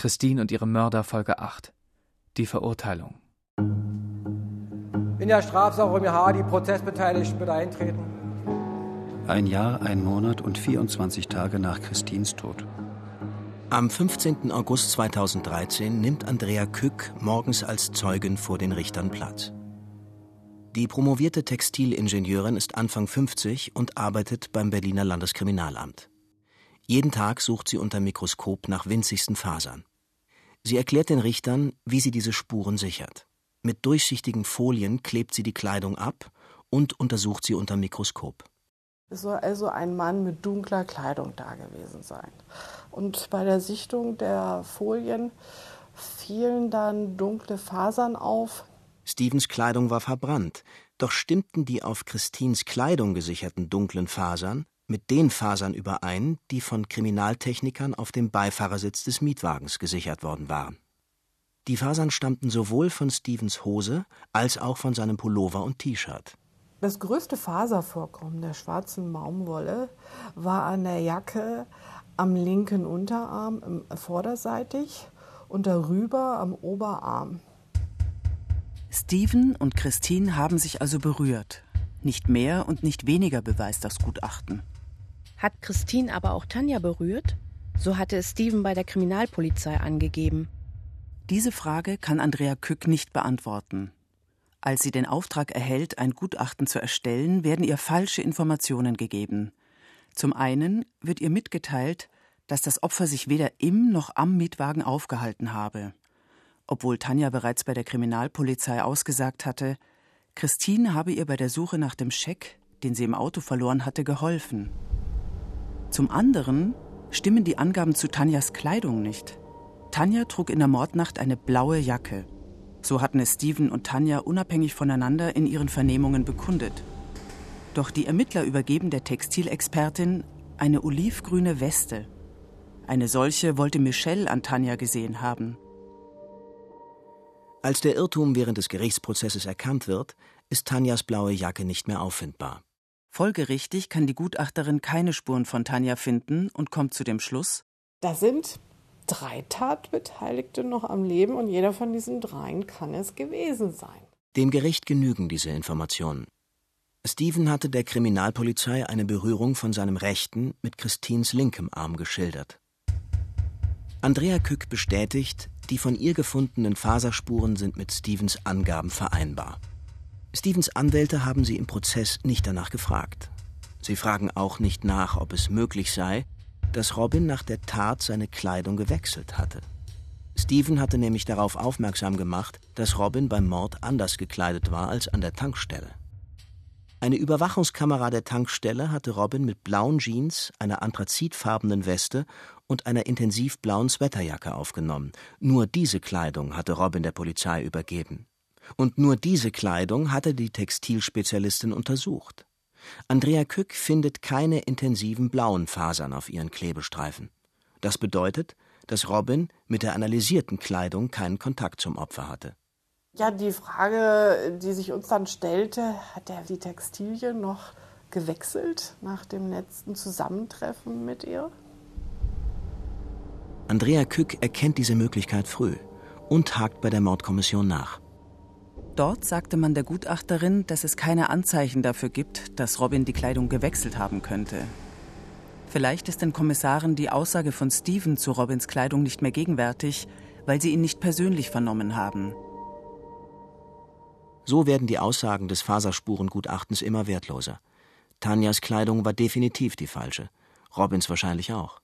Christine und ihre Mörder Folge 8. Die Verurteilung. In der Strafsache um H die Prozessbeteiligten bitte eintreten. Ein Jahr, ein Monat und 24 Tage nach Christins Tod. Am 15. August 2013 nimmt Andrea Kück morgens als Zeugin vor den Richtern Platz. Die promovierte Textilingenieurin ist Anfang 50 und arbeitet beim Berliner Landeskriminalamt. Jeden Tag sucht sie unter Mikroskop nach winzigsten Fasern. Sie erklärt den Richtern, wie sie diese Spuren sichert. Mit durchsichtigen Folien klebt sie die Kleidung ab und untersucht sie unter Mikroskop. Es soll also ein Mann mit dunkler Kleidung da gewesen sein. Und bei der Sichtung der Folien fielen dann dunkle Fasern auf. Stevens Kleidung war verbrannt, doch stimmten die auf Christins Kleidung gesicherten dunklen Fasern mit den Fasern überein, die von Kriminaltechnikern auf dem Beifahrersitz des Mietwagens gesichert worden waren. Die Fasern stammten sowohl von Stevens Hose als auch von seinem Pullover und T-Shirt. Das größte Faservorkommen der schwarzen Baumwolle war an der Jacke am linken Unterarm vorderseitig und darüber am Oberarm. Steven und Christine haben sich also berührt. Nicht mehr und nicht weniger beweist das Gutachten. Hat Christine aber auch Tanja berührt? So hatte es Steven bei der Kriminalpolizei angegeben. Diese Frage kann Andrea Kück nicht beantworten. Als sie den Auftrag erhält, ein Gutachten zu erstellen, werden ihr falsche Informationen gegeben. Zum einen wird ihr mitgeteilt, dass das Opfer sich weder im noch am Mietwagen aufgehalten habe. Obwohl Tanja bereits bei der Kriminalpolizei ausgesagt hatte, Christine habe ihr bei der Suche nach dem Scheck, den sie im Auto verloren hatte, geholfen. Zum anderen stimmen die Angaben zu Tanjas Kleidung nicht. Tanja trug in der Mordnacht eine blaue Jacke. So hatten es Steven und Tanja unabhängig voneinander in ihren Vernehmungen bekundet. Doch die Ermittler übergeben der Textilexpertin eine olivgrüne Weste. Eine solche wollte Michelle an Tanja gesehen haben. Als der Irrtum während des Gerichtsprozesses erkannt wird, ist Tanjas blaue Jacke nicht mehr auffindbar. Folgerichtig kann die Gutachterin keine Spuren von Tanja finden und kommt zu dem Schluss: Da sind drei Tatbeteiligte noch am Leben und jeder von diesen dreien kann es gewesen sein. Dem Gericht genügen diese Informationen. Steven hatte der Kriminalpolizei eine Berührung von seinem rechten mit Christins linkem Arm geschildert. Andrea Kück bestätigt, die von ihr gefundenen Faserspuren sind mit Stevens Angaben vereinbar. Stevens Anwälte haben sie im Prozess nicht danach gefragt. Sie fragen auch nicht nach, ob es möglich sei, dass Robin nach der Tat seine Kleidung gewechselt hatte. Steven hatte nämlich darauf aufmerksam gemacht, dass Robin beim Mord anders gekleidet war als an der Tankstelle. Eine Überwachungskamera der Tankstelle hatte Robin mit blauen Jeans, einer anthrazitfarbenen Weste und einer intensivblauen Sweaterjacke aufgenommen. Nur diese Kleidung hatte Robin der Polizei übergeben. Und nur diese Kleidung hatte die Textilspezialistin untersucht. Andrea Kück findet keine intensiven blauen Fasern auf ihren Klebestreifen. Das bedeutet, dass Robin mit der analysierten Kleidung keinen Kontakt zum Opfer hatte. Ja, die Frage, die sich uns dann stellte, hat er die Textilie noch gewechselt nach dem letzten Zusammentreffen mit ihr? Andrea Kück erkennt diese Möglichkeit früh und hakt bei der Mordkommission nach. Dort sagte man der Gutachterin, dass es keine Anzeichen dafür gibt, dass Robin die Kleidung gewechselt haben könnte. Vielleicht ist den Kommissaren die Aussage von Steven zu Robins Kleidung nicht mehr gegenwärtig, weil sie ihn nicht persönlich vernommen haben. So werden die Aussagen des Faserspurengutachtens immer wertloser. Tanjas Kleidung war definitiv die falsche, Robins wahrscheinlich auch.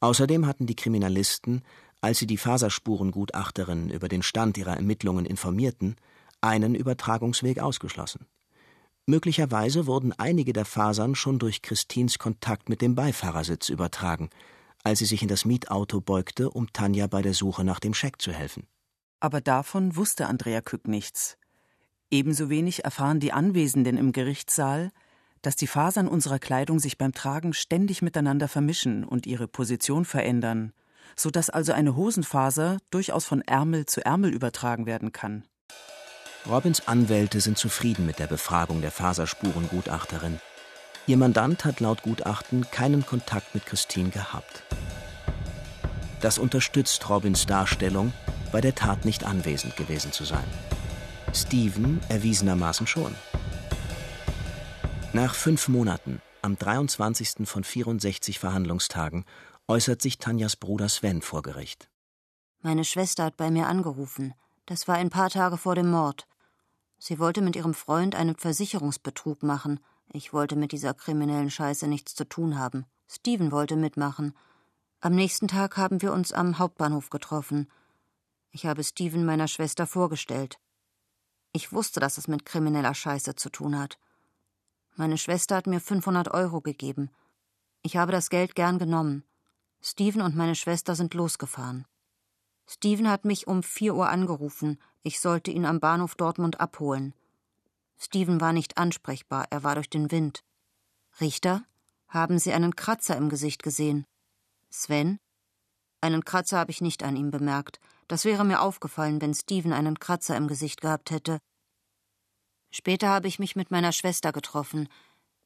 Außerdem hatten die Kriminalisten, als sie die Faserspurengutachterin über den Stand ihrer Ermittlungen informierten, einen Übertragungsweg ausgeschlossen. Möglicherweise wurden einige der Fasern schon durch Christins Kontakt mit dem Beifahrersitz übertragen, als sie sich in das Mietauto beugte, um Tanja bei der Suche nach dem Scheck zu helfen. Aber davon wusste Andrea Kück nichts. Ebenso wenig erfahren die Anwesenden im Gerichtssaal, dass die Fasern unserer Kleidung sich beim Tragen ständig miteinander vermischen und ihre Position verändern, so dass also eine Hosenfaser durchaus von Ärmel zu Ärmel übertragen werden kann. Robins Anwälte sind zufrieden mit der Befragung der Faserspurengutachterin. Ihr Mandant hat laut Gutachten keinen Kontakt mit Christine gehabt. Das unterstützt Robins Darstellung, bei der Tat nicht anwesend gewesen zu sein. Steven erwiesenermaßen schon. Nach fünf Monaten, am 23. von 64 Verhandlungstagen, äußert sich Tanjas Bruder Sven vor Gericht. Meine Schwester hat bei mir angerufen. Das war ein paar Tage vor dem Mord. Sie wollte mit ihrem Freund einen Versicherungsbetrug machen. Ich wollte mit dieser kriminellen Scheiße nichts zu tun haben. Steven wollte mitmachen. Am nächsten Tag haben wir uns am Hauptbahnhof getroffen. Ich habe Steven meiner Schwester vorgestellt. Ich wusste, dass es mit krimineller Scheiße zu tun hat. Meine Schwester hat mir 500 Euro gegeben. Ich habe das Geld gern genommen. Steven und meine Schwester sind losgefahren. Steven hat mich um vier Uhr angerufen. Ich sollte ihn am Bahnhof Dortmund abholen. Steven war nicht ansprechbar, er war durch den Wind. Richter, haben Sie einen Kratzer im Gesicht gesehen? Sven? Einen Kratzer habe ich nicht an ihm bemerkt. Das wäre mir aufgefallen, wenn Steven einen Kratzer im Gesicht gehabt hätte. Später habe ich mich mit meiner Schwester getroffen.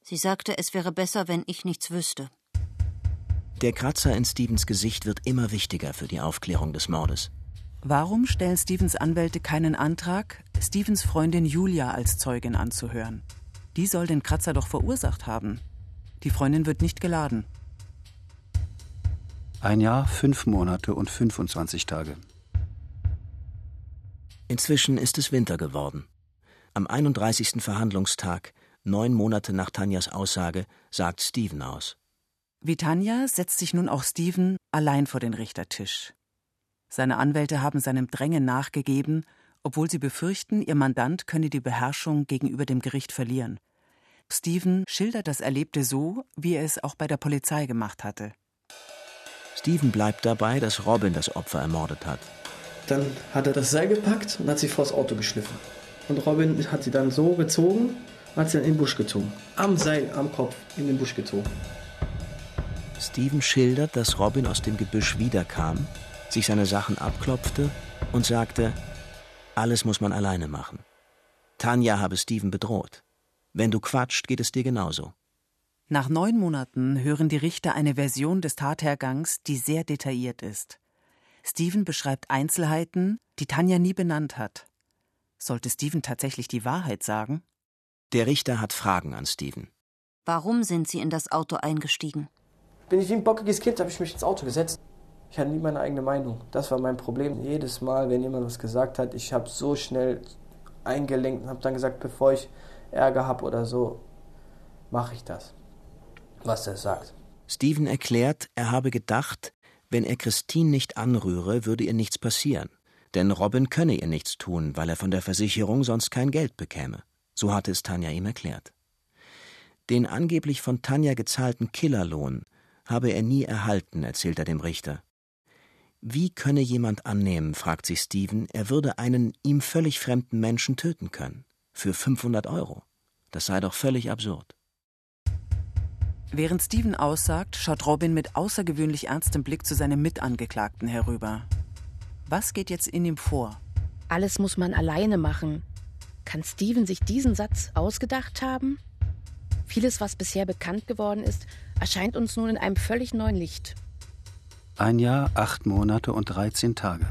Sie sagte, es wäre besser, wenn ich nichts wüsste. Der Kratzer in Stevens Gesicht wird immer wichtiger für die Aufklärung des Mordes. Warum stellen Stevens Anwälte keinen Antrag, Stevens Freundin Julia als Zeugin anzuhören? Die soll den Kratzer doch verursacht haben. Die Freundin wird nicht geladen. Ein Jahr, fünf Monate und 25 Tage. Inzwischen ist es Winter geworden. Am 31. Verhandlungstag, neun Monate nach Tanjas Aussage, sagt Steven aus. Wie Tanja setzt sich nun auch Steven allein vor den Richtertisch. Seine Anwälte haben seinem Drängen nachgegeben, obwohl sie befürchten, ihr Mandant könne die Beherrschung gegenüber dem Gericht verlieren. Steven schildert das Erlebte so, wie er es auch bei der Polizei gemacht hatte. Steven bleibt dabei, dass Robin das Opfer ermordet hat. Dann hat er das Seil gepackt und hat sie vors Auto geschliffen. Und Robin hat sie dann so gezogen und hat sie dann in den Busch gezogen. Am Seil, am Kopf, in den Busch gezogen. Steven schildert, dass Robin aus dem Gebüsch wiederkam, sich seine Sachen abklopfte und sagte, alles muss man alleine machen. Tanja habe Steven bedroht. Wenn du quatscht, geht es dir genauso. Nach neun Monaten hören die Richter eine Version des Tathergangs, die sehr detailliert ist. Steven beschreibt Einzelheiten, die Tanja nie benannt hat. Sollte Steven tatsächlich die Wahrheit sagen? Der Richter hat Fragen an Steven. Warum sind Sie in das Auto eingestiegen? Bin ich wie ein bockiges Kind, habe ich mich ins Auto gesetzt. Ich hatte nie meine eigene Meinung. Das war mein Problem. Jedes Mal, wenn jemand was gesagt hat, ich habe so schnell eingelenkt und habe dann gesagt, bevor ich Ärger habe oder so, mache ich das, was er sagt. Steven erklärt, er habe gedacht, wenn er Christine nicht anrühre, würde ihr nichts passieren. Denn Robin könne ihr nichts tun, weil er von der Versicherung sonst kein Geld bekäme. So hatte es Tanja ihm erklärt. Den angeblich von Tanja gezahlten Killerlohn habe er nie erhalten, erzählt er dem Richter. Wie könne jemand annehmen, fragt sich Steven, er würde einen ihm völlig fremden Menschen töten können? Für 500 Euro? Das sei doch völlig absurd. Während Steven aussagt, schaut Robin mit außergewöhnlich ernstem Blick zu seinem Mitangeklagten herüber. Was geht jetzt in ihm vor? Alles muss man alleine machen. Kann Steven sich diesen Satz ausgedacht haben? Vieles, was bisher bekannt geworden ist, erscheint uns nun in einem völlig neuen Licht. Ein Jahr, acht Monate und 13 Tage.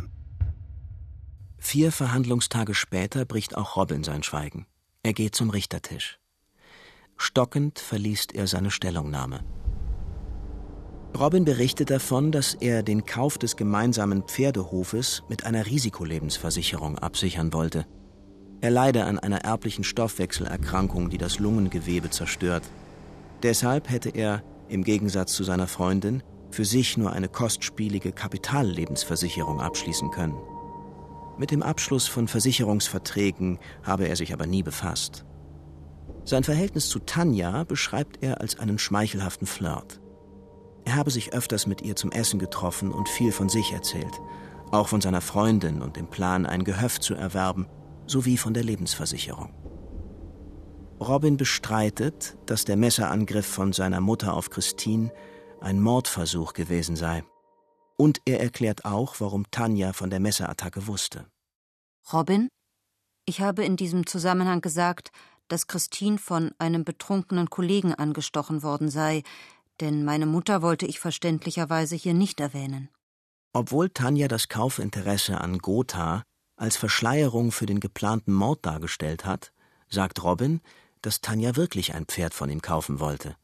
Vier Verhandlungstage später bricht auch Robin sein Schweigen. Er geht zum Richtertisch. Stockend verliest er seine Stellungnahme. Robin berichtet davon, dass er den Kauf des gemeinsamen Pferdehofes mit einer Risikolebensversicherung absichern wollte. Er leide an einer erblichen Stoffwechselerkrankung, die das Lungengewebe zerstört. Deshalb hätte er, im Gegensatz zu seiner Freundin, für sich nur eine kostspielige Kapitallebensversicherung abschließen können. Mit dem Abschluss von Versicherungsverträgen habe er sich aber nie befasst. Sein Verhältnis zu Tanja beschreibt er als einen schmeichelhaften Flirt. Er habe sich öfters mit ihr zum Essen getroffen und viel von sich erzählt, auch von seiner Freundin und dem Plan, ein Gehöft zu erwerben, sowie von der Lebensversicherung. Robin bestreitet, dass der Messerangriff von seiner Mutter auf Christine ein Mordversuch gewesen sei. Und er erklärt auch, warum Tanja von der Messerattacke wusste. Robin? Ich habe in diesem Zusammenhang gesagt, dass Christine von einem betrunkenen Kollegen angestochen worden sei, denn meine Mutter wollte ich verständlicherweise hier nicht erwähnen. Obwohl Tanja das Kaufinteresse an Gotha als Verschleierung für den geplanten Mord dargestellt hat, sagt Robin, dass Tanja wirklich ein Pferd von ihm kaufen wollte.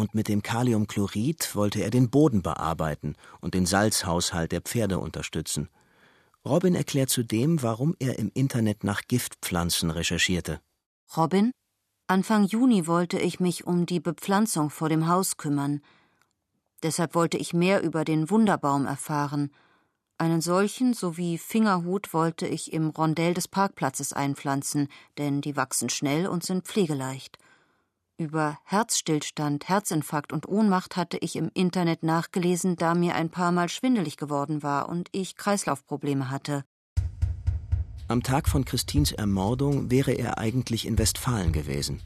Und mit dem Kaliumchlorid wollte er den Boden bearbeiten und den Salzhaushalt der Pferde unterstützen. Robin erklärt zudem, warum er im Internet nach Giftpflanzen recherchierte. Robin, Anfang Juni wollte ich mich um die Bepflanzung vor dem Haus kümmern. Deshalb wollte ich mehr über den Wunderbaum erfahren. Einen solchen sowie Fingerhut wollte ich im Rondell des Parkplatzes einpflanzen, denn die wachsen schnell und sind pflegeleicht. Über Herzstillstand, Herzinfarkt und Ohnmacht hatte ich im Internet nachgelesen, da mir ein paar Mal schwindelig geworden war und ich Kreislaufprobleme hatte. Am Tag von Christins Ermordung wäre er eigentlich in Westfalen gewesen.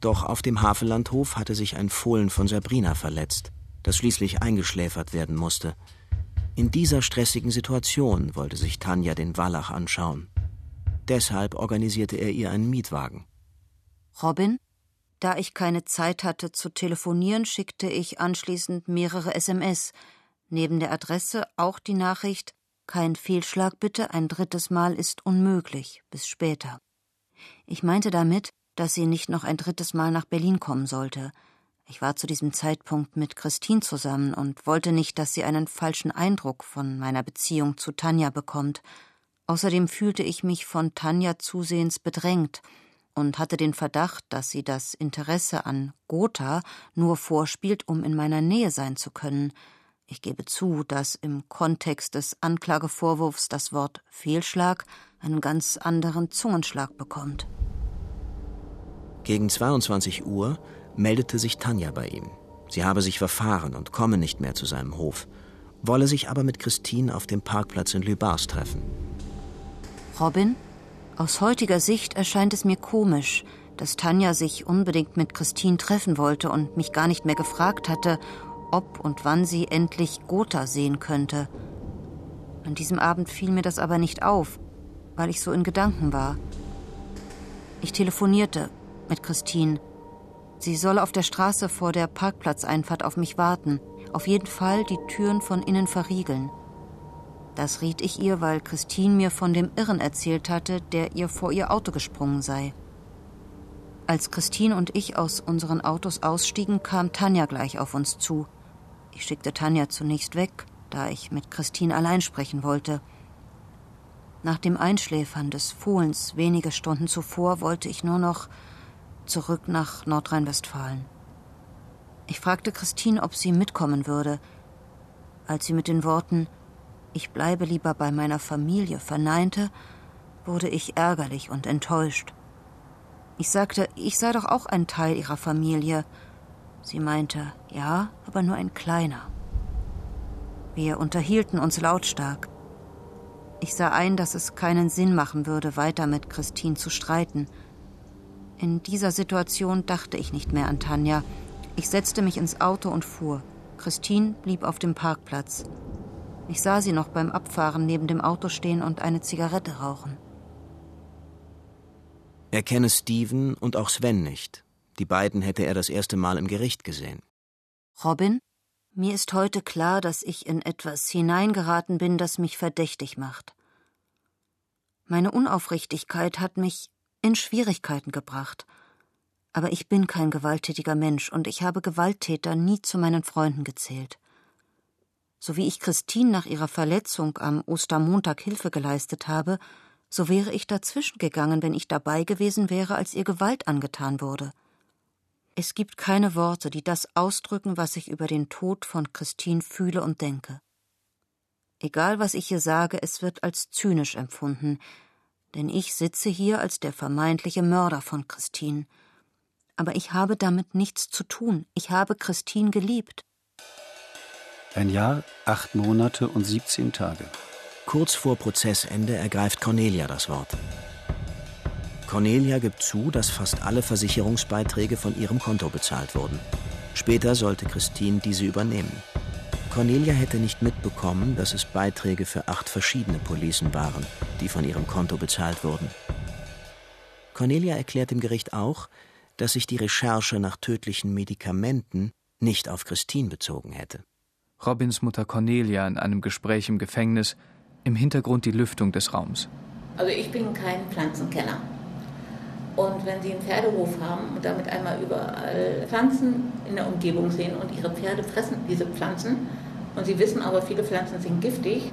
Doch auf dem Havellandhof hatte sich ein Fohlen von Sabrina verletzt, das schließlich eingeschläfert werden musste. In dieser stressigen Situation wollte sich Tanja den Wallach anschauen. Deshalb organisierte er ihr einen Mietwagen. Robin? Da ich keine Zeit hatte zu telefonieren, schickte ich anschließend mehrere SMS. Neben der Adresse auch die Nachricht Kein Fehlschlag bitte, ein drittes Mal ist unmöglich, bis später. Ich meinte damit, dass sie nicht noch ein drittes Mal nach Berlin kommen sollte. Ich war zu diesem Zeitpunkt mit Christine zusammen und wollte nicht, dass sie einen falschen Eindruck von meiner Beziehung zu Tanja bekommt. Außerdem fühlte ich mich von Tanja zusehends bedrängt und hatte den Verdacht, dass sie das Interesse an Gotha nur vorspielt, um in meiner Nähe sein zu können. Ich gebe zu, dass im Kontext des Anklagevorwurfs das Wort Fehlschlag einen ganz anderen Zungenschlag bekommt. Gegen 22 Uhr meldete sich Tanja bei ihm. Sie habe sich verfahren und komme nicht mehr zu seinem Hof, wolle sich aber mit Christine auf dem Parkplatz in Lübars treffen. Robin, aus heutiger Sicht erscheint es mir komisch, dass Tanja sich unbedingt mit Christine treffen wollte und mich gar nicht mehr gefragt hatte, ob und wann sie endlich Gotha sehen könnte. An diesem Abend fiel mir das aber nicht auf, weil ich so in Gedanken war. Ich telefonierte mit Christine Sie soll auf der Straße vor der Parkplatzeinfahrt auf mich warten. Auf jeden Fall die Türen von innen verriegeln. Das riet ich ihr, weil Christine mir von dem Irren erzählt hatte, der ihr vor ihr Auto gesprungen sei. Als Christine und ich aus unseren Autos ausstiegen, kam Tanja gleich auf uns zu. Ich schickte Tanja zunächst weg, da ich mit Christine allein sprechen wollte. Nach dem Einschläfern des Fohlens wenige Stunden zuvor wollte ich nur noch zurück nach Nordrhein-Westfalen. Ich fragte Christine, ob sie mitkommen würde. Als sie mit den Worten Ich bleibe lieber bei meiner Familie verneinte, wurde ich ärgerlich und enttäuscht. Ich sagte, ich sei doch auch ein Teil ihrer Familie. Sie meinte, ja, aber nur ein kleiner. Wir unterhielten uns lautstark. Ich sah ein, dass es keinen Sinn machen würde, weiter mit Christine zu streiten. In dieser Situation dachte ich nicht mehr an Tanja. Ich setzte mich ins Auto und fuhr. Christine blieb auf dem Parkplatz. Ich sah sie noch beim Abfahren neben dem Auto stehen und eine Zigarette rauchen. Er kenne Steven und auch Sven nicht. Die beiden hätte er das erste Mal im Gericht gesehen. Robin, mir ist heute klar, dass ich in etwas hineingeraten bin, das mich verdächtig macht. Meine Unaufrichtigkeit hat mich in Schwierigkeiten gebracht. Aber ich bin kein gewalttätiger Mensch und ich habe Gewalttäter nie zu meinen Freunden gezählt. So wie ich Christine nach ihrer Verletzung am Ostermontag Hilfe geleistet habe, so wäre ich dazwischen gegangen, wenn ich dabei gewesen wäre, als ihr Gewalt angetan wurde. Es gibt keine Worte, die das ausdrücken, was ich über den Tod von Christine fühle und denke. Egal, was ich hier sage, es wird als zynisch empfunden, denn ich sitze hier als der vermeintliche Mörder von Christine. Aber ich habe damit nichts zu tun. Ich habe Christine geliebt. Ein Jahr, acht Monate und 17 Tage. Kurz vor Prozessende ergreift Cornelia das Wort. Cornelia gibt zu, dass fast alle Versicherungsbeiträge von ihrem Konto bezahlt wurden. Später sollte Christine diese übernehmen. Cornelia hätte nicht mitbekommen, dass es Beiträge für acht verschiedene Policen waren, die von ihrem Konto bezahlt wurden. Cornelia erklärt dem Gericht auch, dass sich die Recherche nach tödlichen Medikamenten nicht auf Christine bezogen hätte. Robins Mutter Cornelia in einem Gespräch im Gefängnis, im Hintergrund die Lüftung des Raums. Also ich bin kein Pflanzenkenner. Und wenn Sie einen Pferdehof haben und damit einmal überall Pflanzen in der Umgebung sehen und Ihre Pferde fressen diese Pflanzen und Sie wissen aber, viele Pflanzen sind giftig,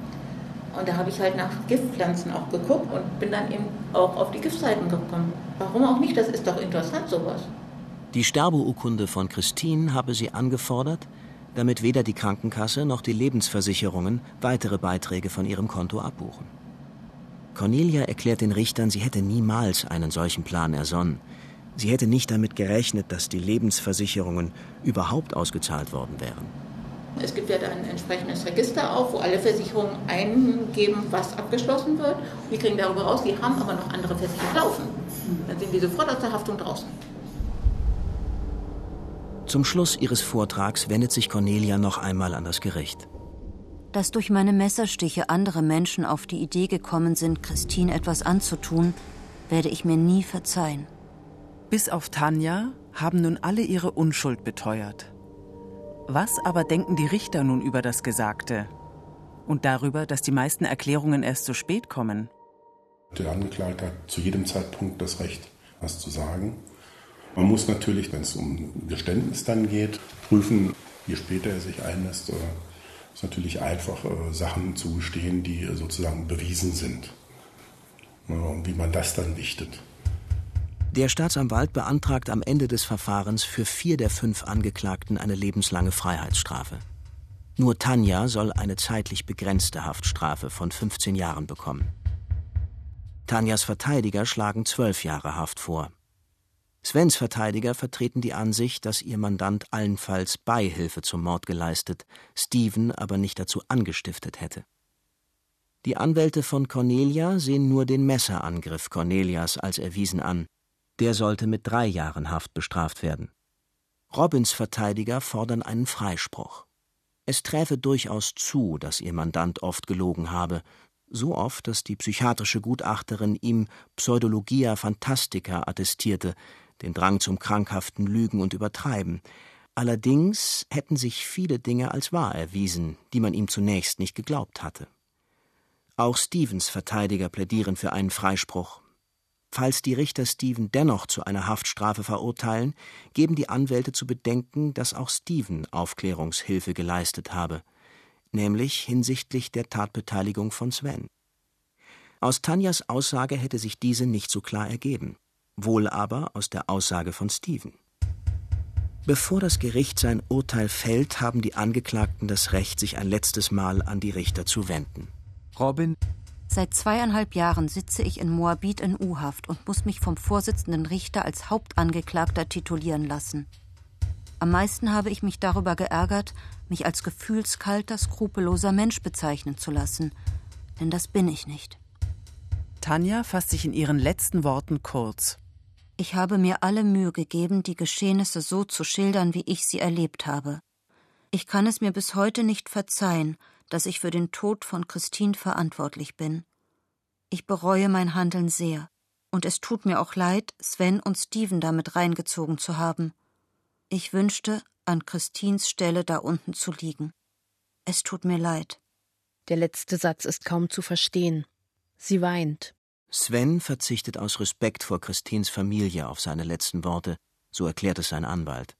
und da habe ich halt nach Giftpflanzen auch geguckt und bin dann eben auch auf die Giftseiten gekommen. Warum auch nicht? Das ist doch interessant, sowas. Die Sterbeurkunde von Christine habe sie angefordert, damit weder die Krankenkasse noch die Lebensversicherungen weitere Beiträge von ihrem Konto abbuchen. Cornelia erklärt den Richtern, sie hätte niemals einen solchen Plan ersonnen. Sie hätte nicht damit gerechnet, dass die Lebensversicherungen überhaupt ausgezahlt worden wären. Es gibt ja dann ein entsprechendes Register auf, wo alle Versicherungen eingeben, was abgeschlossen wird. Wir kriegen darüber raus, die haben aber noch andere Versicherungen laufen. Dann sind die sofort aus der Haftung draußen. Zum Schluss ihres Vortrags wendet sich Cornelia noch einmal an das Gericht. Dass durch meine Messerstiche andere Menschen auf die Idee gekommen sind, Christine etwas anzutun, werde ich mir nie verzeihen. Bis auf Tanja haben nun alle ihre Unschuld beteuert. Was aber denken die Richter nun über das Gesagte? Und darüber, dass die meisten Erklärungen erst zu spät kommen? Der Angeklagte hat zu jedem Zeitpunkt das Recht, was zu sagen. Man muss natürlich, wenn es um Geständnis dann geht, prüfen, je später er sich einlässt, äh, ist natürlich einfach, äh, Sachen zu gestehen, die sozusagen bewiesen sind. Und wie man das dann wichtet. Der Staatsanwalt beantragt am Ende des Verfahrens für vier der fünf Angeklagten eine lebenslange Freiheitsstrafe. Nur Tanja soll eine zeitlich begrenzte Haftstrafe von 15 Jahren bekommen. Tanjas Verteidiger schlagen zwölf Jahre Haft vor. Svens Verteidiger vertreten die Ansicht, dass ihr Mandant allenfalls Beihilfe zum Mord geleistet, Steven aber nicht dazu angestiftet hätte. Die Anwälte von Cornelia sehen nur den Messerangriff Cornelias als erwiesen an der sollte mit drei Jahren Haft bestraft werden. Robins Verteidiger fordern einen Freispruch. Es träfe durchaus zu, dass ihr Mandant oft gelogen habe, so oft, dass die psychiatrische Gutachterin ihm Pseudologia Fantastica attestierte, den Drang zum krankhaften Lügen und Übertreiben. Allerdings hätten sich viele Dinge als wahr erwiesen, die man ihm zunächst nicht geglaubt hatte. Auch Stevens Verteidiger plädieren für einen Freispruch, Falls die Richter Stephen dennoch zu einer Haftstrafe verurteilen, geben die Anwälte zu bedenken, dass auch Stephen Aufklärungshilfe geleistet habe, nämlich hinsichtlich der Tatbeteiligung von Sven. Aus Tanjas Aussage hätte sich diese nicht so klar ergeben, wohl aber aus der Aussage von Stephen. Bevor das Gericht sein Urteil fällt, haben die Angeklagten das Recht, sich ein letztes Mal an die Richter zu wenden. Robin Seit zweieinhalb Jahren sitze ich in Moabit in U-Haft und muss mich vom Vorsitzenden Richter als Hauptangeklagter titulieren lassen. Am meisten habe ich mich darüber geärgert, mich als gefühlskalter, skrupelloser Mensch bezeichnen zu lassen. Denn das bin ich nicht. Tanja fasst sich in ihren letzten Worten kurz. Ich habe mir alle Mühe gegeben, die Geschehnisse so zu schildern, wie ich sie erlebt habe. Ich kann es mir bis heute nicht verzeihen, dass ich für den Tod von Christine verantwortlich bin. Ich bereue mein Handeln sehr, und es tut mir auch leid, Sven und Steven damit reingezogen zu haben. Ich wünschte, an Christines Stelle da unten zu liegen. Es tut mir leid. Der letzte Satz ist kaum zu verstehen. Sie weint. Sven verzichtet aus Respekt vor Christines Familie auf seine letzten Worte, so erklärt es sein Anwalt.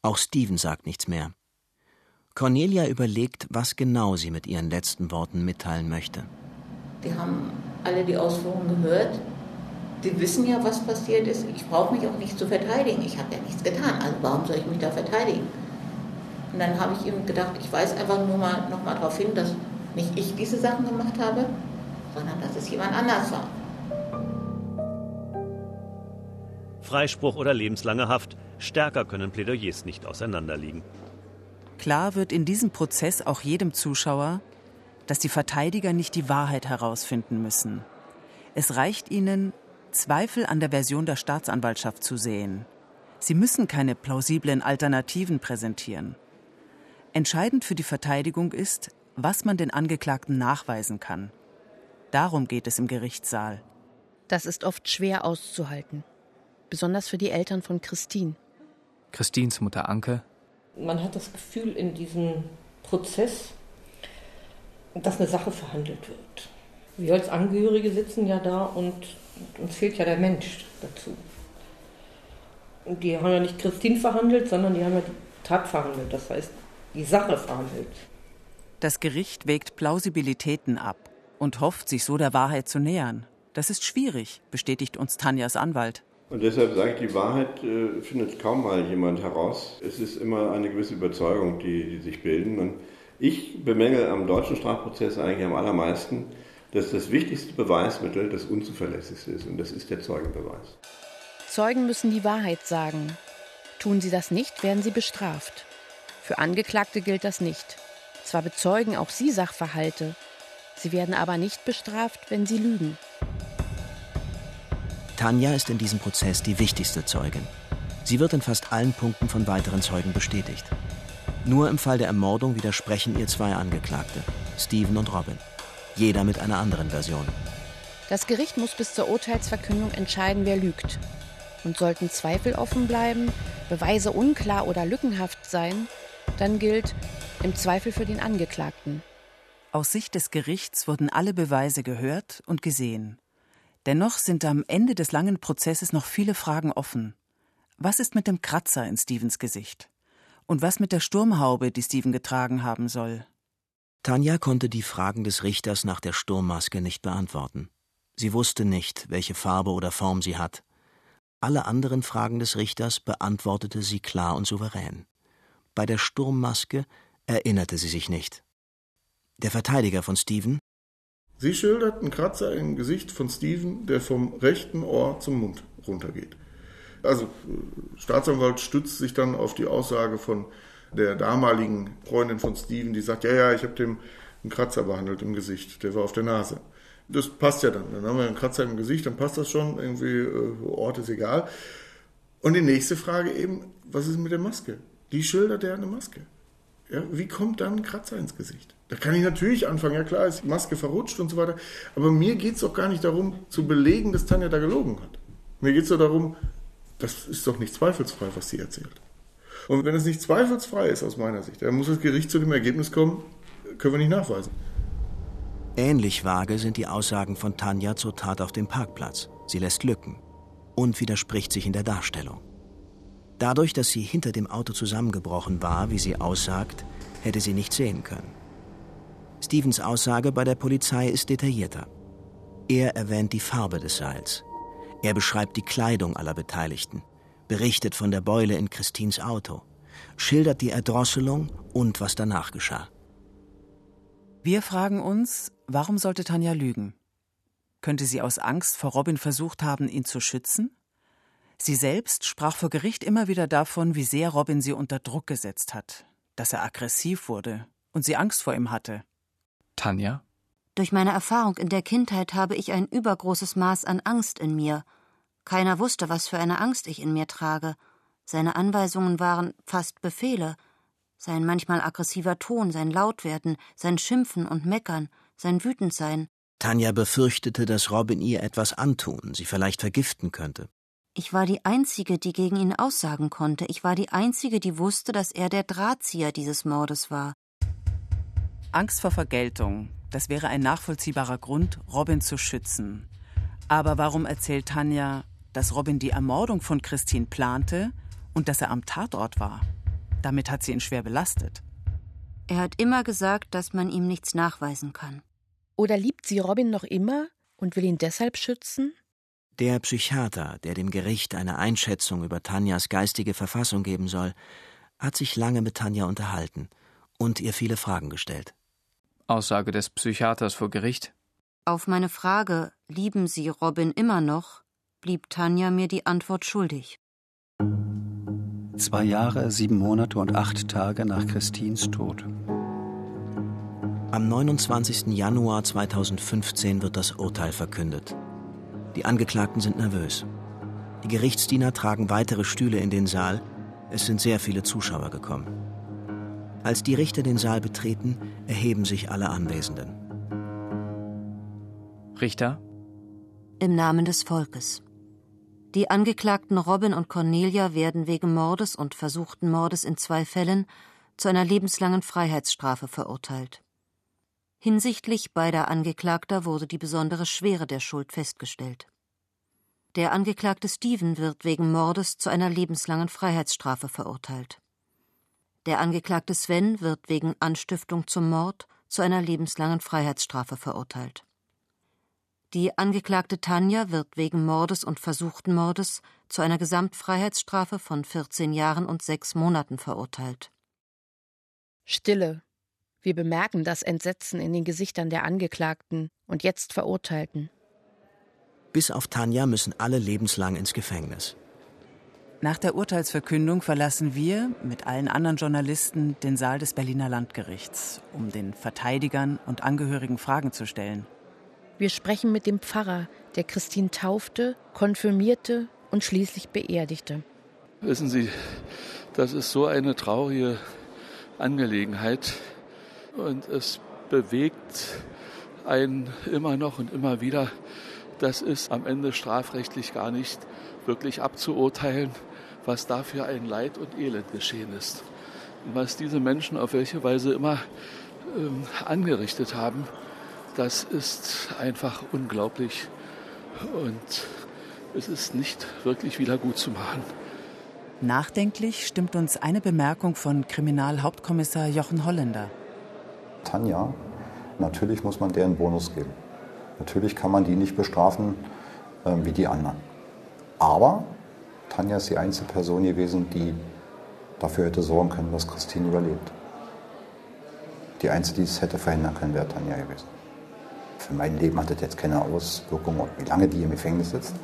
Auch Steven sagt nichts mehr. Cornelia überlegt, was genau sie mit ihren letzten Worten mitteilen möchte. Die haben alle die Ausführungen gehört. Die wissen ja, was passiert ist. Ich brauche mich auch nicht zu verteidigen. Ich habe ja nichts getan. Also warum soll ich mich da verteidigen? Und dann habe ich ihm gedacht, ich weise einfach nur mal noch mal darauf hin, dass nicht ich diese Sachen gemacht habe, sondern dass es jemand anders war. Freispruch oder lebenslange Haft. Stärker können Plädoyers nicht auseinanderliegen. Klar wird in diesem Prozess auch jedem Zuschauer, dass die Verteidiger nicht die Wahrheit herausfinden müssen. Es reicht ihnen, Zweifel an der Version der Staatsanwaltschaft zu sehen. Sie müssen keine plausiblen Alternativen präsentieren. Entscheidend für die Verteidigung ist, was man den Angeklagten nachweisen kann. Darum geht es im Gerichtssaal. Das ist oft schwer auszuhalten. Besonders für die Eltern von Christine. Christines Mutter Anke man hat das Gefühl, in diesen Prozess, dass eine Sache verhandelt wird. Wir als Angehörige sitzen ja da und uns fehlt ja der Mensch dazu. Und die haben ja nicht Christine verhandelt, sondern die haben ja die Tat verhandelt, das heißt die Sache verhandelt. Das Gericht wägt Plausibilitäten ab und hofft, sich so der Wahrheit zu nähern. Das ist schwierig, bestätigt uns Tanjas Anwalt. Und deshalb sage ich, die Wahrheit äh, findet kaum mal jemand heraus. Es ist immer eine gewisse Überzeugung, die, die sich bilden. Und ich bemängel am deutschen Strafprozess eigentlich am allermeisten, dass das wichtigste Beweismittel das unzuverlässigste ist. Und das ist der Zeugenbeweis. Zeugen müssen die Wahrheit sagen. Tun sie das nicht, werden sie bestraft. Für Angeklagte gilt das nicht. Zwar bezeugen auch sie Sachverhalte, sie werden aber nicht bestraft, wenn sie lügen. Tanja ist in diesem Prozess die wichtigste Zeugin. Sie wird in fast allen Punkten von weiteren Zeugen bestätigt. Nur im Fall der Ermordung widersprechen ihr zwei Angeklagte, Steven und Robin. Jeder mit einer anderen Version. Das Gericht muss bis zur Urteilsverkündung entscheiden, wer lügt. Und sollten Zweifel offen bleiben, Beweise unklar oder lückenhaft sein, dann gilt im Zweifel für den Angeklagten. Aus Sicht des Gerichts wurden alle Beweise gehört und gesehen. Dennoch sind am Ende des langen Prozesses noch viele Fragen offen. Was ist mit dem Kratzer in Stevens Gesicht? Und was mit der Sturmhaube, die Steven getragen haben soll? Tanja konnte die Fragen des Richters nach der Sturmmaske nicht beantworten. Sie wusste nicht, welche Farbe oder Form sie hat. Alle anderen Fragen des Richters beantwortete sie klar und souverän. Bei der Sturmmaske erinnerte sie sich nicht. Der Verteidiger von Steven Sie schildert einen Kratzer im Gesicht von Steven, der vom rechten Ohr zum Mund runtergeht. Also äh, Staatsanwalt stützt sich dann auf die Aussage von der damaligen Freundin von Steven, die sagt, ja, ja, ich habe dem einen Kratzer behandelt im Gesicht, der war auf der Nase. Das passt ja dann. Dann haben wir einen Kratzer im Gesicht, dann passt das schon, irgendwie äh, Ort ist egal. Und die nächste Frage eben, was ist mit der Maske? Die schildert der eine Maske. Ja, wie kommt dann ein Kratzer ins Gesicht? Da kann ich natürlich anfangen, ja klar, ist die Maske verrutscht und so weiter. Aber mir geht es doch gar nicht darum, zu belegen, dass Tanja da gelogen hat. Mir geht es doch darum, das ist doch nicht zweifelsfrei, was sie erzählt. Und wenn es nicht zweifelsfrei ist aus meiner Sicht, dann muss das Gericht zu dem Ergebnis kommen, können wir nicht nachweisen. Ähnlich vage sind die Aussagen von Tanja zur Tat auf dem Parkplatz. Sie lässt Lücken und widerspricht sich in der Darstellung. Dadurch, dass sie hinter dem Auto zusammengebrochen war, wie sie aussagt, hätte sie nicht sehen können. Stevens Aussage bei der Polizei ist detaillierter. Er erwähnt die Farbe des Seils. Er beschreibt die Kleidung aller Beteiligten, berichtet von der Beule in Christins Auto, schildert die Erdrosselung und was danach geschah. Wir fragen uns, warum sollte Tanja lügen? Könnte sie aus Angst vor Robin versucht haben, ihn zu schützen? Sie selbst sprach vor Gericht immer wieder davon, wie sehr Robin sie unter Druck gesetzt hat, dass er aggressiv wurde und sie Angst vor ihm hatte. Tanja? Durch meine Erfahrung in der Kindheit habe ich ein übergroßes Maß an Angst in mir. Keiner wusste, was für eine Angst ich in mir trage. Seine Anweisungen waren fast Befehle. Sein manchmal aggressiver Ton, sein Lautwerden, sein Schimpfen und Meckern, sein Wütendsein. Tanja befürchtete, dass Robin ihr etwas antun, sie vielleicht vergiften könnte. Ich war die Einzige, die gegen ihn aussagen konnte. Ich war die Einzige, die wusste, dass er der Drahtzieher dieses Mordes war. Angst vor Vergeltung, das wäre ein nachvollziehbarer Grund, Robin zu schützen. Aber warum erzählt Tanja, dass Robin die Ermordung von Christine plante und dass er am Tatort war? Damit hat sie ihn schwer belastet. Er hat immer gesagt, dass man ihm nichts nachweisen kann. Oder liebt sie Robin noch immer und will ihn deshalb schützen? Der Psychiater, der dem Gericht eine Einschätzung über Tanjas geistige Verfassung geben soll, hat sich lange mit Tanja unterhalten und ihr viele Fragen gestellt. Aussage des Psychiaters vor Gericht? Auf meine Frage, lieben Sie Robin immer noch, blieb Tanja mir die Antwort schuldig. Zwei Jahre, sieben Monate und acht Tage nach Christins Tod. Am 29. Januar 2015 wird das Urteil verkündet. Die Angeklagten sind nervös. Die Gerichtsdiener tragen weitere Stühle in den Saal. Es sind sehr viele Zuschauer gekommen. Als die Richter den Saal betreten, erheben sich alle Anwesenden. Richter? Im Namen des Volkes. Die Angeklagten Robin und Cornelia werden wegen Mordes und versuchten Mordes in zwei Fällen zu einer lebenslangen Freiheitsstrafe verurteilt. Hinsichtlich beider Angeklagter wurde die besondere Schwere der Schuld festgestellt. Der Angeklagte Steven wird wegen Mordes zu einer lebenslangen Freiheitsstrafe verurteilt. Der Angeklagte Sven wird wegen Anstiftung zum Mord zu einer lebenslangen Freiheitsstrafe verurteilt. Die Angeklagte Tanja wird wegen Mordes und versuchten Mordes zu einer Gesamtfreiheitsstrafe von 14 Jahren und sechs Monaten verurteilt. Stille. Wir bemerken das Entsetzen in den Gesichtern der Angeklagten und jetzt Verurteilten. Bis auf Tanja müssen alle lebenslang ins Gefängnis. Nach der Urteilsverkündung verlassen wir mit allen anderen Journalisten den Saal des Berliner Landgerichts, um den Verteidigern und Angehörigen Fragen zu stellen. Wir sprechen mit dem Pfarrer, der Christine taufte, konfirmierte und schließlich beerdigte. Wissen Sie, das ist so eine traurige Angelegenheit und es bewegt einen immer noch und immer wieder. Das ist am Ende strafrechtlich gar nicht wirklich abzuurteilen, was da für ein Leid und Elend geschehen ist. Und was diese Menschen auf welche Weise immer ähm, angerichtet haben, das ist einfach unglaublich und es ist nicht wirklich wieder gut zu machen. Nachdenklich stimmt uns eine Bemerkung von Kriminalhauptkommissar Jochen Holländer. Tanja, natürlich muss man deren Bonus geben. Natürlich kann man die nicht bestrafen äh, wie die anderen. Aber Tanja ist die einzige Person gewesen, die dafür hätte sorgen können, dass Christine überlebt. Die einzige, die es hätte verhindern können, wäre Tanja gewesen. Für mein Leben hat das jetzt keine Auswirkung, wie lange die im Gefängnis sitzt.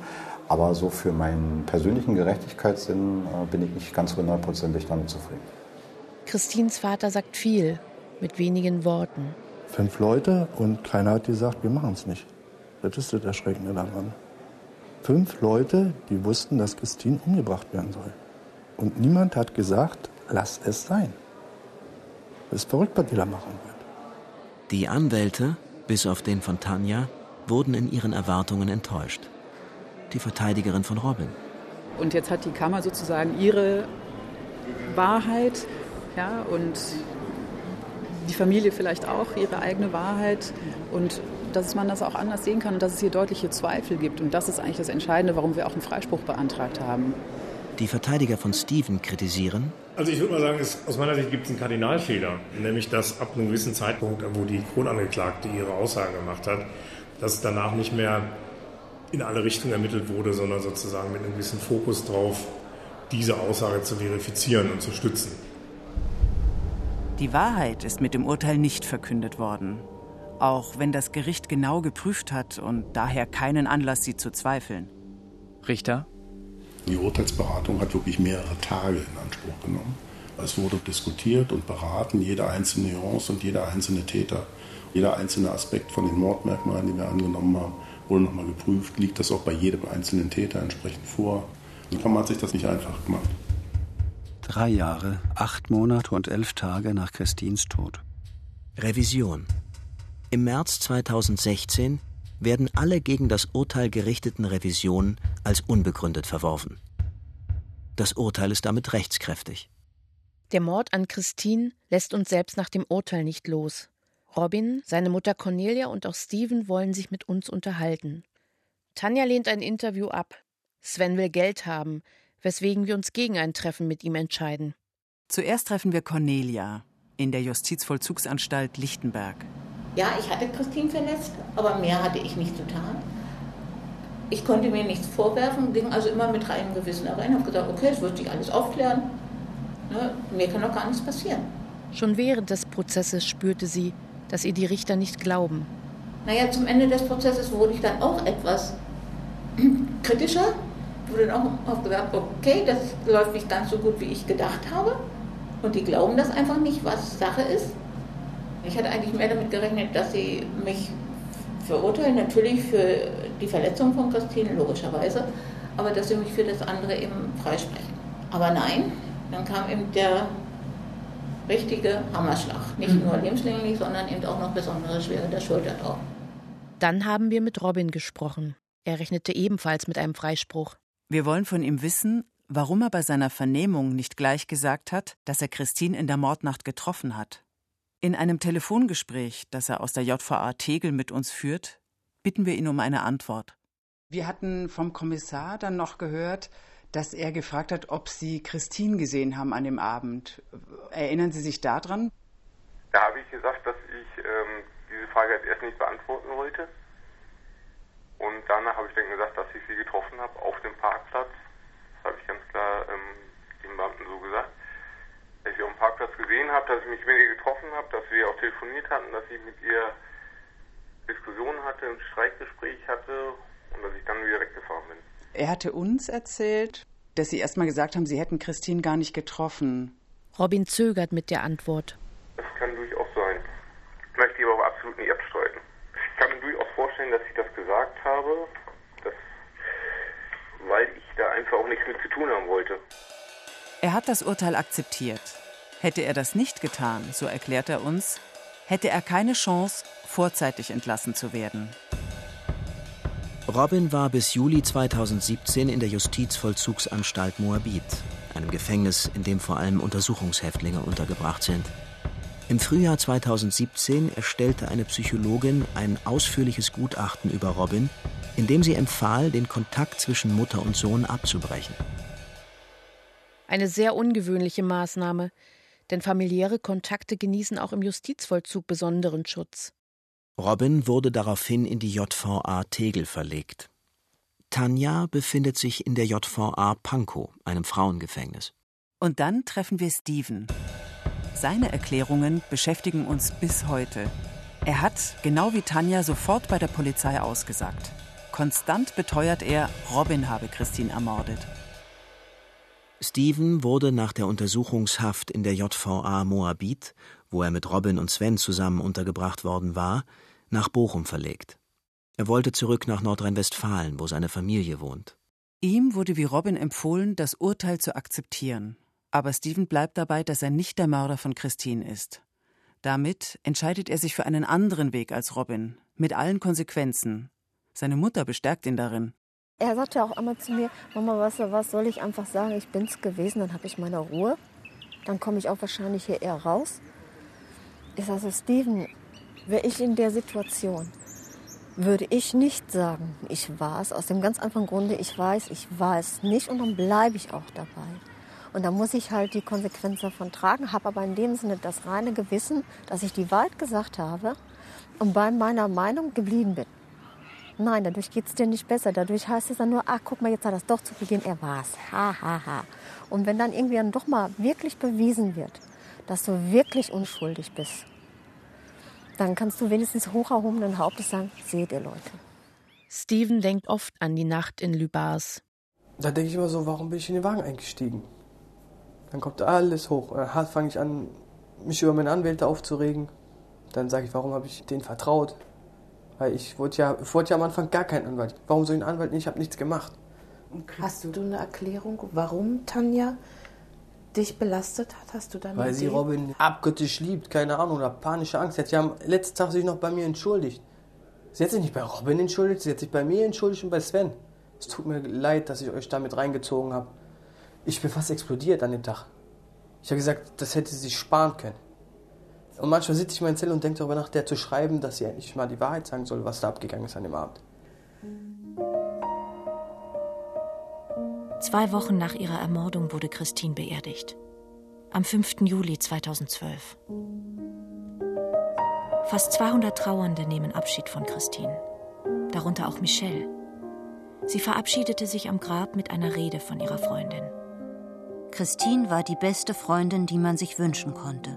Aber so für meinen persönlichen Gerechtigkeitssinn äh, bin ich nicht ganz hundertprozentig damit zufrieden. Christines Vater sagt viel mit wenigen Worten. Fünf Leute und keiner hat gesagt, wir machen es nicht. Das ist das Erschreckende daran. Fünf Leute, die wussten, dass Christine umgebracht werden soll. Und niemand hat gesagt, lass es sein. Das ist verrückt, was die da machen wird. Die Anwälte, bis auf den von Tanja, wurden in ihren Erwartungen enttäuscht. Die Verteidigerin von Robin. Und jetzt hat die Kammer sozusagen ihre Wahrheit ja, und die Familie vielleicht auch ihre eigene Wahrheit und dass man das auch anders sehen kann und dass es hier deutliche Zweifel gibt. Und das ist eigentlich das Entscheidende, warum wir auch einen Freispruch beantragt haben. Die Verteidiger von Steven kritisieren. Also ich würde mal sagen, es, aus meiner Sicht gibt es einen Kardinalfehler, nämlich dass ab einem gewissen Zeitpunkt, wo die Kronangeklagte ihre Aussage gemacht hat, dass danach nicht mehr in alle Richtungen ermittelt wurde, sondern sozusagen mit einem gewissen Fokus drauf, diese Aussage zu verifizieren und zu stützen. Die Wahrheit ist mit dem Urteil nicht verkündet worden, auch wenn das Gericht genau geprüft hat und daher keinen Anlass, sie zu zweifeln. Richter? Die Urteilsberatung hat wirklich mehrere Tage in Anspruch genommen. Es wurde diskutiert und beraten, jede einzelne Nuance und jeder einzelne Täter, jeder einzelne Aspekt von den Mordmerkmalen, die wir angenommen haben, wurde nochmal geprüft. Liegt das auch bei jedem einzelnen Täter entsprechend vor? Und man hat sich das nicht einfach gemacht. Drei Jahre, acht Monate und elf Tage nach Christins Tod. Revision. Im März 2016 werden alle gegen das Urteil gerichteten Revisionen als unbegründet verworfen. Das Urteil ist damit rechtskräftig. Der Mord an Christine lässt uns selbst nach dem Urteil nicht los. Robin, seine Mutter Cornelia und auch Steven wollen sich mit uns unterhalten. Tanja lehnt ein Interview ab. Sven will Geld haben, weswegen wir uns gegen ein Treffen mit ihm entscheiden. Zuerst treffen wir Cornelia in der Justizvollzugsanstalt Lichtenberg. Ja, ich hatte Christine verletzt, aber mehr hatte ich nicht getan. Ich konnte mir nichts vorwerfen, ging also immer mit reinem Gewissen rein, habe gesagt, okay, es wird sich alles aufklären. Ne, mir kann doch gar nichts passieren. Schon während des Prozesses spürte sie, dass ihr die Richter nicht glauben. Naja, zum Ende des Prozesses wurde ich dann auch etwas kritischer. Wurde dann auch gesagt, okay, das läuft nicht ganz so gut, wie ich gedacht habe. Und die glauben das einfach nicht, was Sache ist. Ich hatte eigentlich mehr damit gerechnet, dass sie mich verurteilen, natürlich für die Verletzung von Christine, logischerweise, aber dass sie mich für das andere eben freisprechen. Aber nein, dann kam eben der richtige Hammerschlag. Nicht nur lebenslänglich, sondern eben auch noch besondere Schwere der Schulter drauf. Dann haben wir mit Robin gesprochen. Er rechnete ebenfalls mit einem Freispruch. Wir wollen von ihm wissen, warum er bei seiner Vernehmung nicht gleich gesagt hat, dass er Christine in der Mordnacht getroffen hat. In einem Telefongespräch, das er aus der JVA Tegel mit uns führt, bitten wir ihn um eine Antwort. Wir hatten vom Kommissar dann noch gehört, dass er gefragt hat, ob Sie Christine gesehen haben an dem Abend. Erinnern Sie sich daran? Da habe ich gesagt, dass ich ähm, diese Frage als erst nicht beantworten wollte. Und danach habe ich dann gesagt, dass ich sie getroffen habe auf dem Parkplatz. Das habe ich ganz klar ähm, den Beamten so gesagt. Dass ich sie auf dem Parkplatz gesehen habe, dass ich mich mit ihr getroffen habe, dass wir auch telefoniert hatten, dass ich mit ihr Diskussionen hatte, ein Streikgespräch hatte und dass ich dann wieder weggefahren bin. Er hatte uns erzählt, dass Sie erst mal gesagt haben, Sie hätten Christine gar nicht getroffen. Robin zögert mit der Antwort. Das kann durchaus sein. Ich möchte ich aber absolut nicht abstreiten. Ich kann mir durchaus vorstellen, dass ich das gesagt habe, dass, weil ich da einfach auch nichts mit zu tun haben wollte. Er hat das Urteil akzeptiert. Hätte er das nicht getan, so erklärt er uns, hätte er keine Chance, vorzeitig entlassen zu werden. Robin war bis Juli 2017 in der Justizvollzugsanstalt Moabit, einem Gefängnis, in dem vor allem Untersuchungshäftlinge untergebracht sind. Im Frühjahr 2017 erstellte eine Psychologin ein ausführliches Gutachten über Robin, in dem sie empfahl, den Kontakt zwischen Mutter und Sohn abzubrechen. Eine sehr ungewöhnliche Maßnahme, denn familiäre Kontakte genießen auch im Justizvollzug besonderen Schutz. Robin wurde daraufhin in die JVA Tegel verlegt. Tanja befindet sich in der JVA Pankow, einem Frauengefängnis. Und dann treffen wir Steven. Seine Erklärungen beschäftigen uns bis heute. Er hat, genau wie Tanja, sofort bei der Polizei ausgesagt. Konstant beteuert er, Robin habe Christine ermordet. Steven wurde nach der Untersuchungshaft in der JVA Moabit, wo er mit Robin und Sven zusammen untergebracht worden war, nach Bochum verlegt. Er wollte zurück nach Nordrhein-Westfalen, wo seine Familie wohnt. Ihm wurde wie Robin empfohlen, das Urteil zu akzeptieren. Aber Steven bleibt dabei, dass er nicht der Mörder von Christine ist. Damit entscheidet er sich für einen anderen Weg als Robin, mit allen Konsequenzen. Seine Mutter bestärkt ihn darin. Er sagte auch einmal zu mir, Mama, weißt was, soll ich einfach sagen, ich bin's gewesen, dann habe ich meine Ruhe. Dann komme ich auch wahrscheinlich hier eher raus. Ich sage Steven, wäre ich in der Situation, würde ich nicht sagen, ich war es. Aus dem ganz einfachen Grunde, ich weiß, ich war es nicht und dann bleibe ich auch dabei. Und da muss ich halt die Konsequenz davon tragen, habe aber in dem Sinne das reine Gewissen, dass ich die Wahrheit gesagt habe und bei meiner Meinung geblieben bin. Nein, dadurch geht es dir nicht besser. Dadurch heißt es dann nur, ach, guck mal, jetzt hat er es doch zugegeben, er war es. Ha, ha, ha. Und wenn dann irgendwie dann doch mal wirklich bewiesen wird, dass du wirklich unschuldig bist, dann kannst du wenigstens hoch erhobenen Hauptes sagen, seht ihr Leute. Steven denkt oft an die Nacht in Lübars. Da denke ich immer so, warum bin ich in den Wagen eingestiegen? Dann kommt alles hoch. Dann fange ich an, mich über meine Anwälte aufzuregen. Dann sage ich, warum habe ich denen vertraut? Weil ich wollte ja, ich wollte ja am Anfang gar keinen Anwalt. Warum soll ich einen Anwalt nicht? Ich habe nichts gemacht. Hast du eine Erklärung, warum Tanja dich belastet hat? Hast du da Weil sie Robin abgöttisch liebt, keine Ahnung, oder panische Angst hat. Sie haben letzten Tag sich noch bei mir entschuldigt. Sie hat sich nicht bei Robin entschuldigt, sie hat sich bei mir entschuldigt und bei Sven. Es tut mir leid, dass ich euch damit reingezogen habe. Ich bin fast explodiert an dem Tag. Ich habe gesagt, das hätte sie sparen können. Und manchmal sitze ich in meiner Zelle und denke darüber nach, der zu schreiben, dass sie endlich mal die Wahrheit sagen soll, was da abgegangen ist an dem Abend. Zwei Wochen nach ihrer Ermordung wurde Christine beerdigt. Am 5. Juli 2012. Fast 200 Trauernde nehmen Abschied von Christine. Darunter auch Michelle. Sie verabschiedete sich am Grab mit einer Rede von ihrer Freundin. Christine war die beste Freundin, die man sich wünschen konnte.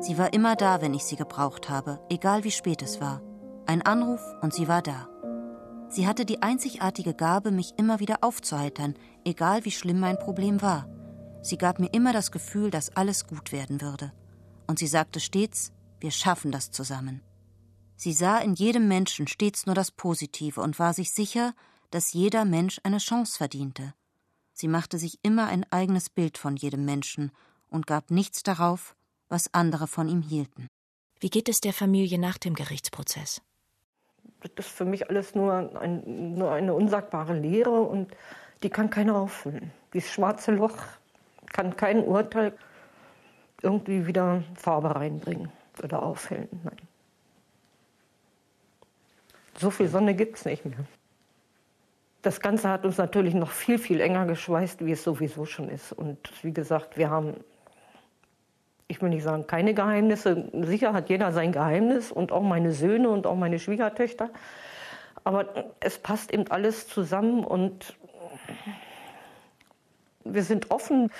Sie war immer da, wenn ich sie gebraucht habe, egal wie spät es war. Ein Anruf und sie war da. Sie hatte die einzigartige Gabe, mich immer wieder aufzuheitern, egal wie schlimm mein Problem war. Sie gab mir immer das Gefühl, dass alles gut werden würde. Und sie sagte stets, wir schaffen das zusammen. Sie sah in jedem Menschen stets nur das Positive und war sich sicher, dass jeder Mensch eine Chance verdiente. Sie machte sich immer ein eigenes Bild von jedem Menschen und gab nichts darauf, was andere von ihm hielten. Wie geht es der Familie nach dem Gerichtsprozess? Das ist für mich alles nur, ein, nur eine unsagbare Lehre und die kann keiner auffüllen. Dieses schwarze Loch kann kein Urteil irgendwie wieder Farbe reinbringen oder aufhellen. Nein. So viel Sonne gibt es nicht mehr. Das Ganze hat uns natürlich noch viel, viel enger geschweißt, wie es sowieso schon ist. Und wie gesagt, wir haben, ich will nicht sagen, keine Geheimnisse. Sicher hat jeder sein Geheimnis und auch meine Söhne und auch meine Schwiegertöchter. Aber es passt eben alles zusammen und wir sind offen.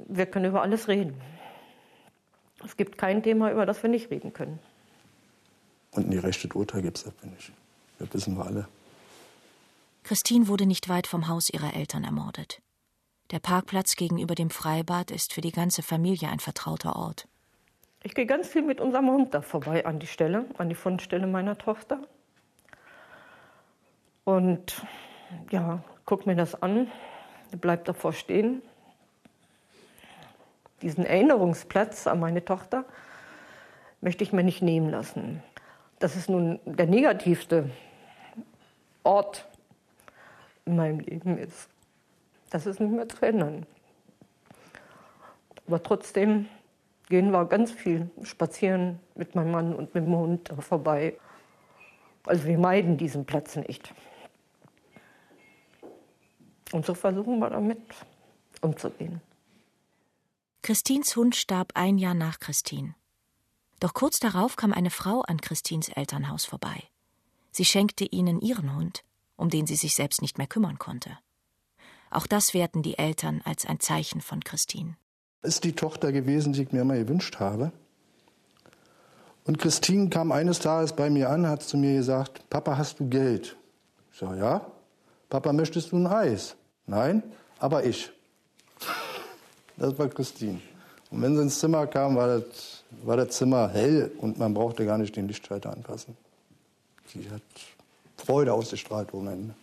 Wir können über alles reden. Es gibt kein Thema, über das wir nicht reden können. Und ein gerechtes Urteil gibt es dafür nicht. Das wissen wir alle. Christine wurde nicht weit vom Haus ihrer Eltern ermordet. Der Parkplatz gegenüber dem Freibad ist für die ganze Familie ein vertrauter Ort. Ich gehe ganz viel mit unserem Hund da vorbei an die Stelle, an die Fundstelle meiner Tochter. Und ja, guck mir das an, bleib davor stehen. Diesen Erinnerungsplatz an meine Tochter möchte ich mir nicht nehmen lassen. Das ist nun der negativste Ort in meinem Leben ist. Das ist nicht mehr zu ändern. Aber trotzdem gehen wir ganz viel spazieren mit meinem Mann und mit dem Hund vorbei. Also wir meiden diesen Platz nicht. Und so versuchen wir damit umzugehen. Christins Hund starb ein Jahr nach Christine. Doch kurz darauf kam eine Frau an Christins Elternhaus vorbei. Sie schenkte ihnen ihren Hund, um den sie sich selbst nicht mehr kümmern konnte. Auch das werten die Eltern als ein Zeichen von Christine. Ist die Tochter gewesen, die ich mir immer gewünscht habe. Und Christine kam eines Tages bei mir an, hat zu mir gesagt, Papa, hast du Geld? Ich sage, ja. Papa, möchtest du ein Eis? Nein, aber ich. Das war Christine. Und wenn sie ins Zimmer kam, war das, war das Zimmer hell und man brauchte gar nicht den Lichtschalter anpassen. Sie hat Freude ausgestrahlt ohne Ende.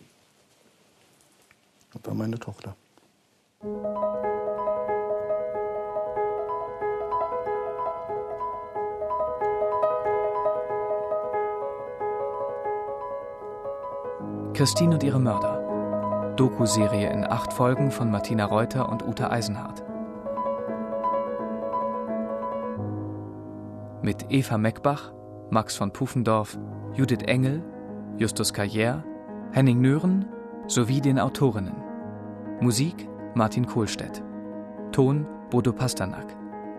Das war meine Tochter. Christine und ihre Mörder. Doku-Serie in acht Folgen von Martina Reuter und Uta Eisenhardt. Mit Eva Meckbach, Max von Pufendorf, Judith Engel, Justus Carrière, Henning Nören sowie den Autorinnen. Musik Martin Kohlstedt. Ton Bodo Pasternak.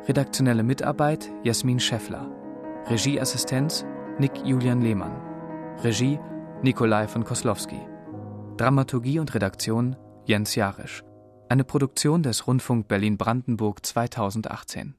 Redaktionelle Mitarbeit Jasmin Scheffler. Regieassistenz Nick Julian Lehmann. Regie Nikolai von Koslowski. Dramaturgie und Redaktion Jens Jarisch. Eine Produktion des Rundfunk Berlin-Brandenburg 2018.